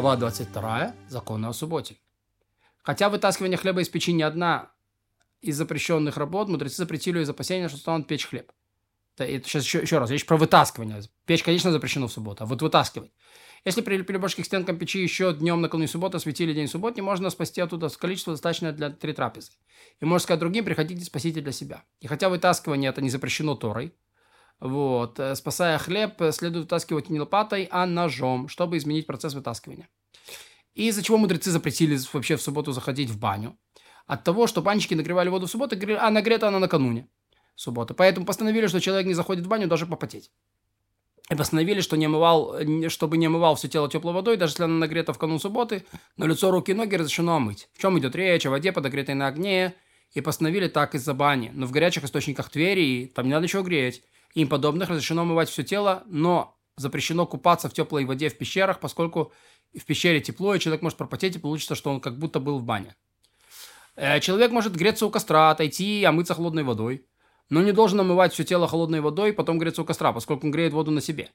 Глава 22. Законы о субботе. Хотя вытаскивание хлеба из печи не одна из запрещенных работ, мудрецы запретили из опасения, что станут печь хлеб. Это, сейчас еще, еще раз, речь про вытаскивание. Печь, конечно, запрещено в субботу, а вот вытаскивать. Если прилепили башки к стенкам печи еще днем накануне субботы, осветили день субботний, можно спасти оттуда количество достаточное для три трапезы. И можно сказать другим, приходите, спасите для себя. И хотя вытаскивание это не запрещено Торой, вот, э, спасая хлеб, следует вытаскивать не лопатой, а ножом, чтобы изменить процесс вытаскивания. И из-за чего мудрецы запретили вообще в субботу заходить в баню? От того, что банщики нагревали воду в субботу, а нагрета она накануне субботы. Поэтому постановили, что человек не заходит в баню даже попотеть. И постановили, что не омывал, чтобы не омывал все тело теплой водой, даже если она нагрета в канун субботы, но лицо, руки и ноги разрешено омыть. В чем идет речь? О воде, подогретой на огне. И постановили так из-за бани. Но в горячих источниках Твери там не надо ничего греть. Им подобных разрешено омывать все тело, но запрещено купаться в теплой воде в пещерах, поскольку в пещере тепло, и человек может пропотеть, и получится, что он как будто был в бане. Э, человек может греться у костра, отойти и омыться холодной водой но не должен омывать все тело холодной водой и потом греться у костра, поскольку он греет воду на себе.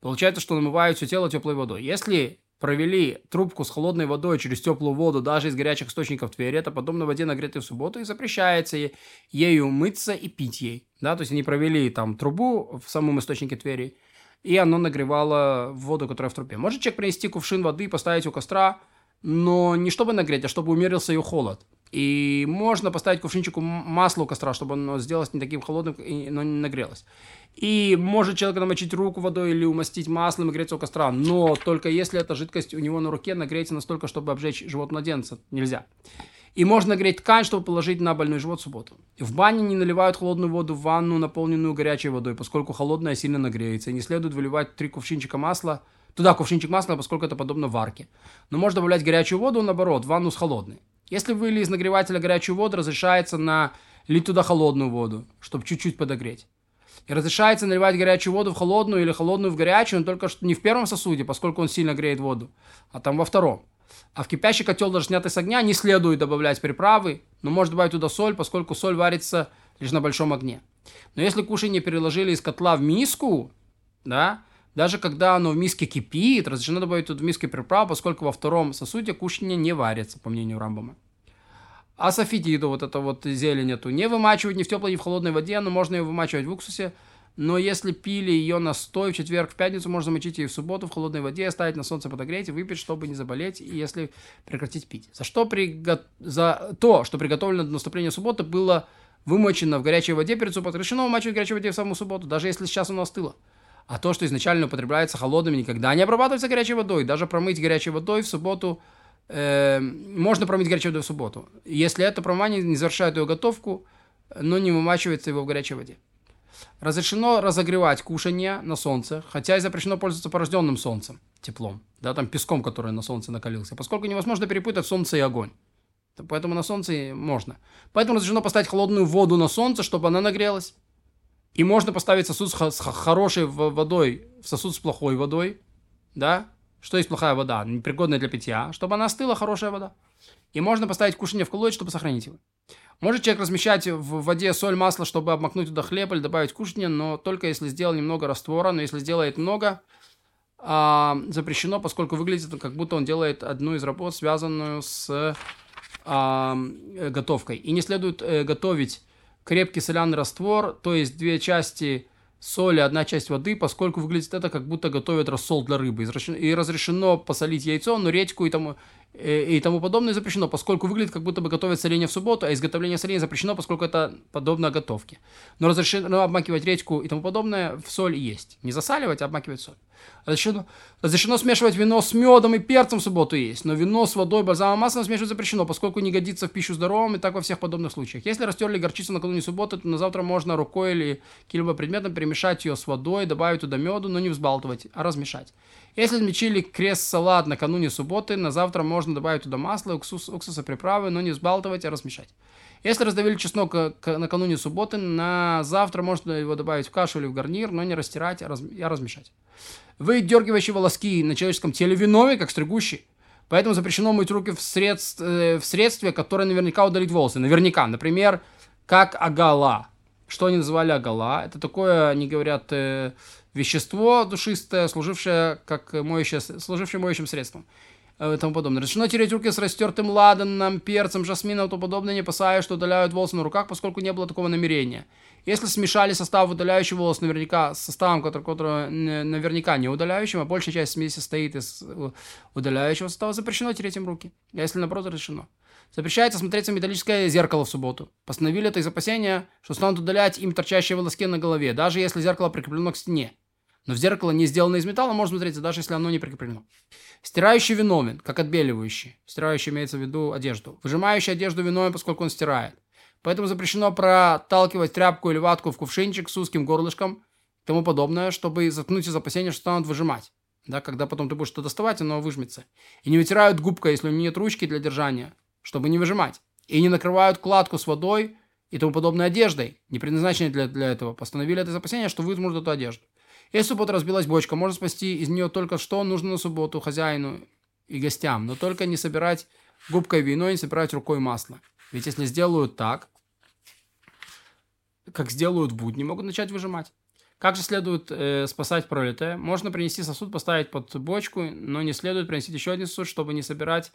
Получается, что он омывает все тело теплой водой. Если провели трубку с холодной водой через теплую воду даже из горячих источников Твери, это подобно воде, нагретой в субботу, и запрещается ею мыться и пить ей. Да? То есть они провели там трубу в самом источнике Твери, и оно нагревало воду, которая в трубе. Может человек принести кувшин воды и поставить у костра, но не чтобы нагреть, а чтобы умерился ее холод. И можно поставить кувшинчику масла у костра, чтобы оно сделалось не таким холодным, но не нагрелось. И может человек намочить руку водой или умастить маслом и греться у костра, но только если эта жидкость у него на руке нагреется настолько, чтобы обжечь живот младенца. Нельзя. И можно нагреть ткань, чтобы положить на больной живот в субботу. В бане не наливают холодную воду в ванну, наполненную горячей водой, поскольку холодная сильно нагреется. И не следует выливать три кувшинчика масла, туда кувшинчик масла, поскольку это подобно варке. Но можно добавлять горячую воду, наоборот, в ванну с холодной. Если вылили из нагревателя горячую воду, разрешается на лить туда холодную воду, чтобы чуть-чуть подогреть. И разрешается наливать горячую воду в холодную или холодную в горячую, но только что не в первом сосуде, поскольку он сильно греет воду, а там во втором. А в кипящий котел, даже снятый с огня, не следует добавлять приправы, но можно добавить туда соль, поскольку соль варится лишь на большом огне. Но если кушание переложили из котла в миску, да, даже когда оно в миске кипит, разрешено добавить тут в миске приправ, поскольку во втором сосуде кушание не варится, по мнению Рамбама. А софитиду, вот это вот зелень эту, не вымачивать ни в теплой, ни в холодной воде, но можно ее вымачивать в уксусе. Но если пили ее настой в четверг, в пятницу, можно замочить ее в субботу в холодной воде, оставить на солнце подогреть и выпить, чтобы не заболеть, и если прекратить пить. За, что приго... За то, что приготовлено до наступления субботы, было вымочено в горячей воде перед субботой. Решено вымачивать в горячей воде в саму субботу, даже если сейчас оно остыло. А то, что изначально употребляется холодным, никогда не обрабатывается горячей водой. Даже промыть горячей водой в субботу э, можно промыть горячей водой в субботу. Если это промывание не завершает ее готовку, но не вымачивается его в горячей воде. Разрешено разогревать кушание на солнце, хотя и запрещено пользоваться порожденным солнцем, теплом, да, там песком, который на солнце накалился, поскольку невозможно перепутать солнце и огонь. Поэтому на солнце можно. Поэтому разрешено поставить холодную воду на солнце, чтобы она нагрелась. И можно поставить сосуд с хорошей водой в сосуд с плохой водой, да? Что есть плохая вода? Непригодная для питья. Чтобы она остыла, хорошая вода. И можно поставить кушание в колодец, чтобы сохранить его. Может человек размещать в воде соль, масло, чтобы обмакнуть туда хлеб или добавить кушание, но только если сделал немного раствора. Но если сделает много, а, запрещено, поскольку выглядит как будто он делает одну из работ, связанную с а, готовкой. И не следует э, готовить крепкий соляный раствор, то есть две части соли, одна часть воды, поскольку выглядит это, как будто готовят рассол для рыбы. И разрешено посолить яйцо, но редьку и тому, Э, и тому подобное запрещено, поскольку выглядит, как будто бы готовят соленье в субботу, а изготовление соленья запрещено, поскольку это подобно готовке. Но разрешено обмакивать редьку и тому подобное в соль есть. Не засаливать, а обмакивать соль. Разрешено, разрешено смешивать вино с медом и перцем в субботу есть, но вино с водой, бальзамом маслом смешивать запрещено, поскольку не годится в пищу здоровым и так во всех подобных случаях. Если растерли горчицу накануне субботы, то на завтра можно рукой или каким-либо предметом перемешать ее с водой, добавить туда меду, но не взбалтывать, а размешать. Если измельчили крест-салат накануне субботы, на завтра можно добавить туда масло, уксус, уксуса, приправы, но не взбалтывать, а размешать. Если раздавили чеснок накануне субботы, на завтра можно его добавить в кашу или в гарнир, но не растирать, а, раз, а размешать. Вы дергивающие волоски на человеческом теле виновны, как стригущий. Поэтому запрещено мыть руки в, средств, э, в средстве, которое наверняка удалит волосы. Наверняка. Например, как агала. Что они называли агала? Это такое, они говорят, э, вещество душистое, служившее как моющее, служившее моющим средством. Э, и тому подобное. Разрешено тереть руки с растертым ладаном, перцем, жасмином и тому подобное, не опасаясь, что удаляют волосы на руках, поскольку не было такого намерения. Если смешали состав удаляющий волос наверняка с составом, который, который наверняка не удаляющим, а большая часть смеси состоит из э, удаляющего состава, запрещено тереть им руки. А если наоборот, разрешено. Запрещается смотреться в металлическое зеркало в субботу. Постановили это из опасения, что станут удалять им торчащие волоски на голове, даже если зеркало прикреплено к стене. Но в зеркало не сделано из металла, можно смотреться, даже если оно не прикреплено. Стирающий виновен, как отбеливающий. Стирающий имеется в виду одежду. Выжимающий одежду виновен, поскольку он стирает. Поэтому запрещено проталкивать тряпку или ватку в кувшинчик с узким горлышком и тому подобное, чтобы заткнуть из опасения, что станут выжимать. Да, когда потом ты будешь что доставать, оно выжмется. И не вытирают губкой, если у нее нет ручки для держания, чтобы не выжимать. И не накрывают кладку с водой и тому подобной одеждой, не предназначенной для, для этого. Постановили это из опасения, что выжмут эту одежду. Если в субботу разбилась бочка, можно спасти из нее только что нужно на субботу хозяину и гостям, но только не собирать губкой вино и не собирать рукой масло. Ведь если сделают так, как сделают в будни, могут начать выжимать. Как же следует э, спасать пролитое? Можно принести сосуд, поставить под бочку, но не следует принести еще один сосуд, чтобы не собирать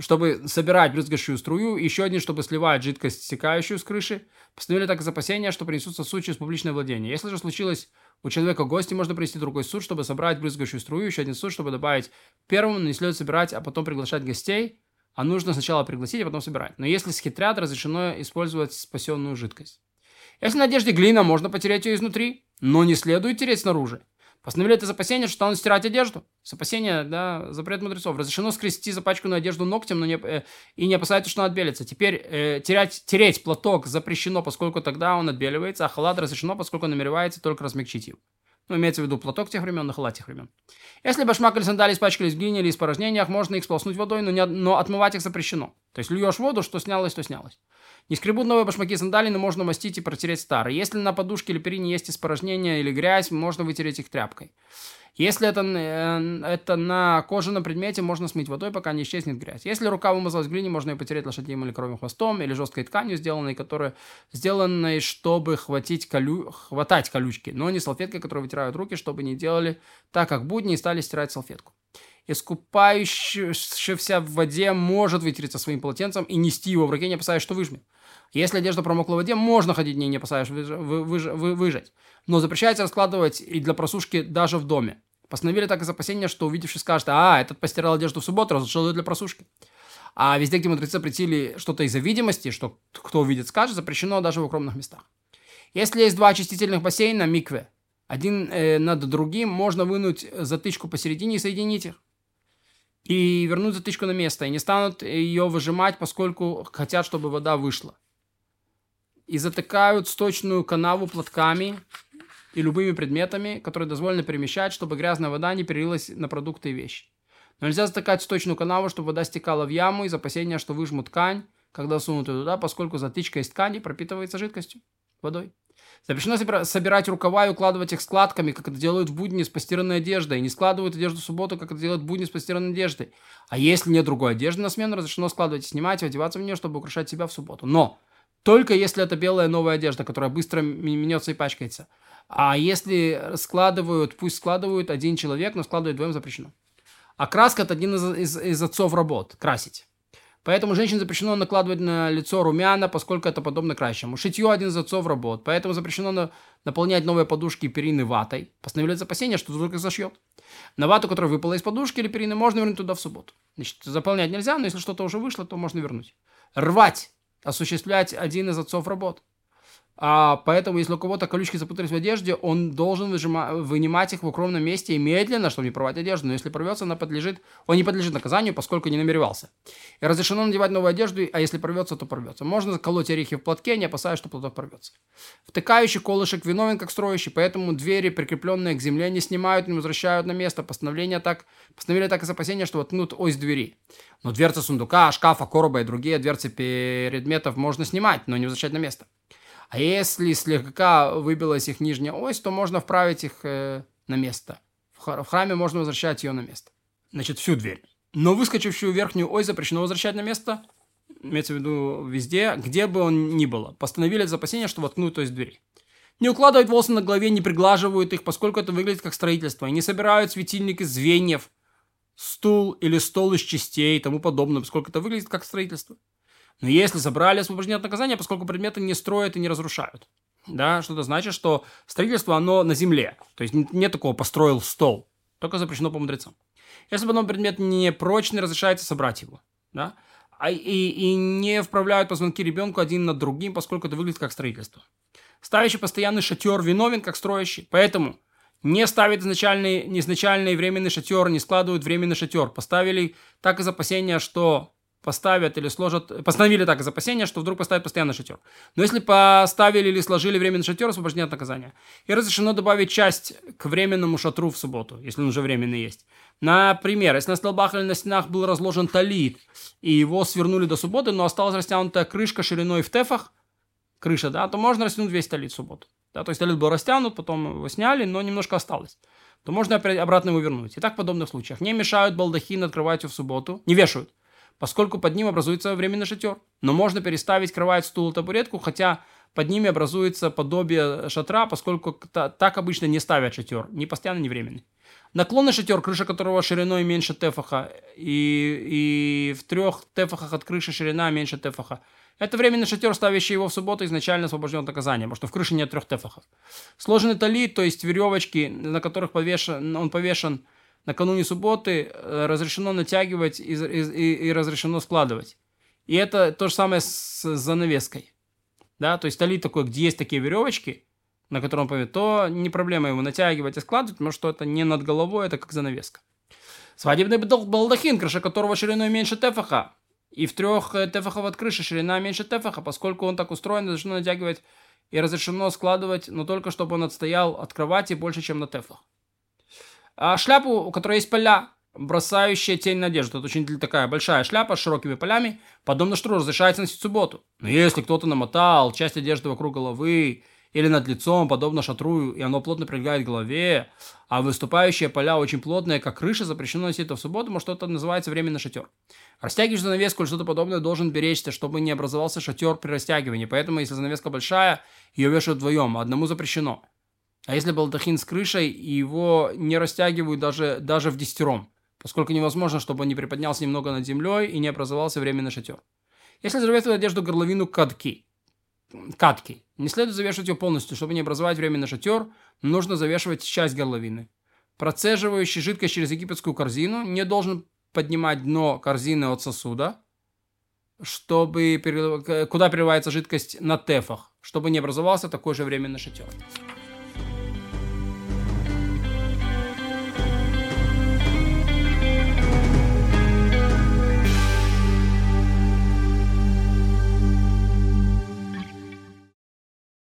чтобы собирать брызгающую струю, и еще один, чтобы сливать жидкость, стекающую с крыши. Постановили так из опасения, что принесут сосуд через публичное владение. Если же случилось у человека гости, можно принести другой суд, чтобы собрать брызгающую струю, еще один суд, чтобы добавить первому, не следует собирать, а потом приглашать гостей, а нужно сначала пригласить, а потом собирать. Но если схитрят, разрешено использовать спасенную жидкость. Если на одежде глина, можно потереть ее изнутри, но не следует тереть снаружи. Постановили это запасение, что станут стирать одежду. Запасение, да, запрет мудрецов. Разрешено скрести запачканную одежду ногтем, но не, э, и не опасается, что она отбелится. Теперь э, терять, тереть платок запрещено, поскольку тогда он отбеливается, а халат разрешено, поскольку намеревается только размягчить его. Ну, имеется в виду платок тех времен, на халат тех времен. Если башмак или сандали испачкались в глине или испражнениях, можно их сполоснуть водой, но, не, но отмывать их запрещено. То есть льешь воду, что снялось, то снялось. Не скребут новые башмаки сандали, но можно мастить и протереть старые. Если на подушке или перине есть испражнения или грязь, можно вытереть их тряпкой. Если это, э, это на кожаном предмете, можно смыть водой, пока не исчезнет грязь. Если рука вымазалась в глине, можно ее потереть лошадием или коровьим хвостом, или жесткой тканью, сделанной, которая, сделанной чтобы хватить колю... хватать колючки, но не салфеткой, которой вытирают руки, чтобы не делали так, как будни, и стали стирать салфетку. Искупающийся в воде может вытереться своим полотенцем и нести его в руке, не опасаясь, что выжмет. Если одежда промокла в воде, можно ходить в ней, не опасаясь выж... вы... Выж... Вы... выжать. Но запрещается раскладывать и для просушки даже в доме. Постановили так из опасения, что увидевший скажет, а, этот постирал одежду в субботу, разрешил ее для просушки. А везде, где мудрецы запретили что-то из-за видимости, что кто увидит, скажет, запрещено даже в укромных местах. Если есть два очистительных бассейна, микве, один э, над другим, можно вынуть затычку посередине и соединить их. И вернуть затычку на место. И не станут ее выжимать, поскольку хотят, чтобы вода вышла. И затыкают сточную канаву платками и любыми предметами, которые дозволено перемещать, чтобы грязная вода не перелилась на продукты и вещи. Но нельзя затыкать сточную канаву, чтобы вода стекала в яму из опасения, что выжмут ткань, когда сунут ее туда, поскольку затычка из ткани пропитывается жидкостью, водой. Запрещено собирать рукава и укладывать их складками, как это делают в будни с постиранной одеждой. И не складывают одежду в субботу, как это делают в будни с постиранной одеждой. А если нет другой одежды на смену, разрешено складывать и снимать, и одеваться в нее, чтобы украшать себя в субботу. Но только если это белая новая одежда, которая быстро мнется и пачкается. А если складывают, пусть складывают один человек, но складывать двоем запрещено. А краска – это один из, из, из отцов работ – красить. Поэтому женщине запрещено накладывать на лицо румяна, поскольку это подобно кращему. Шитье – один из отцов работ. Поэтому запрещено на, наполнять новые подушки и перины ватой. Постановляется опасение, что вдруг их зашьет. На вату, которая выпала из подушки или перины, можно вернуть туда в субботу. Значит, заполнять нельзя, но если что-то уже вышло, то можно вернуть. Рвать – осуществлять один из отцов работ. А, поэтому, если у кого-то колючки запутались в одежде, он должен выжима, вынимать их в укромном месте и медленно, чтобы не порвать одежду. Но если порвется, она подлежит, он не подлежит наказанию, поскольку не намеревался. И разрешено надевать новую одежду, а если порвется, то порвется. Можно заколоть орехи в платке, не опасаясь, что платок порвется. Втыкающий колышек виновен как строящий, поэтому двери, прикрепленные к земле, не снимают, не возвращают на место. Постановление так, постановили так из опасения, что воткнут ось двери. Но дверцы сундука, шкафа, короба и другие дверцы предметов можно снимать, но не возвращать на место. А если слегка выбилась их нижняя ось, то можно вправить их э, на место. В храме можно возвращать ее на место. Значит, всю дверь. Но выскочившую верхнюю ось запрещено возвращать на место. Имеется в виду везде, где бы он ни было. Постановили это опасения, что воткнут то есть двери. Не укладывают волосы на голове, не приглаживают их, поскольку это выглядит как строительство. И не собирают светильник из звеньев, стул или стол из частей и тому подобное, поскольку это выглядит как строительство. Но если забрали освобождение от наказания, поскольку предметы не строят и не разрушают. Да, что это значит, что строительство, оно на земле. То есть нет такого «построил стол». Только запрещено по мудрецам. Если бы одном предмет не прочный, разрешается собрать его. Да? А, и, и не вправляют позвонки ребенку один над другим, поскольку это выглядит как строительство. Ставящий постоянный шатер виновен, как строящий. Поэтому не ставят изначальный, изначальный временный шатер, не складывают временный шатер. Поставили так из опасения, что поставят или сложат, постановили так из опасения, что вдруг поставят постоянный шатер. Но если поставили или сложили временный шатер, освобождение от наказания. И разрешено добавить часть к временному шатру в субботу, если он уже временный есть. Например, если на столбах или на стенах был разложен талит, и его свернули до субботы, но осталась растянутая крышка шириной в тефах, крыша, да, то можно растянуть весь талит в субботу. Да, то есть талит был растянут, потом его сняли, но немножко осталось. То можно опять обратно его вернуть. И так в подобных случаях. Не мешают балдахин открывать в субботу, не вешают, поскольку под ним образуется временный шатер. Но можно переставить кровать, стул, табуретку, хотя под ними образуется подобие шатра, поскольку так обычно не ставят шатер, ни постоянно, ни временный. Наклонный шатер, крыша которого шириной меньше тефаха, и, и в трех тефахах от крыши ширина меньше тефаха. Это временный шатер, ставящий его в субботу, изначально освобожден от наказания, потому что в крыше нет трех тефахов. Сложенный талит, то есть веревочки, на которых повешен, он повешен накануне субботы, э, разрешено натягивать и, и, и разрешено складывать. И это то же самое с занавеской. Да, то есть талит такой, где есть такие веревочки, на котором он повесит, то не проблема его натягивать и складывать, потому что это не над головой, это как занавеска. Свадебный балдахин, крыша которого шириной меньше тефаха, и в трех э, тефахов от крыши ширина меньше тефаха, поскольку он так устроен, разрешено натягивать и разрешено складывать, но только чтобы он отстоял от кровати больше, чем на тефах. А шляпу, у которой есть поля, бросающая тень на одежду. Это очень такая большая шляпа с широкими полями, подобно штру, разрешается носить в субботу. Но если кто-то намотал часть одежды вокруг головы или над лицом, подобно шатру, и оно плотно прилегает к голове, а выступающие поля очень плотные, как крыша, запрещено носить это в субботу, что это называется временный шатер. Растягиваешь занавеску или что-то подобное, должен беречься, чтобы не образовался шатер при растягивании. Поэтому, если занавеска большая, ее вешают вдвоем, одному запрещено. А если балдахин с крышей, его не растягивают даже, даже в десятером, поскольку невозможно, чтобы он не приподнялся немного над землей и не образовался временный шатер. Если завешивать одежду горловину катки, катки, не следует завешивать ее полностью, чтобы не образовать временный шатер, нужно завешивать часть горловины. Процеживающий жидкость через египетскую корзину не должен поднимать дно корзины от сосуда, чтобы, куда переливается жидкость на тефах, чтобы не образовался такой же временный шатер.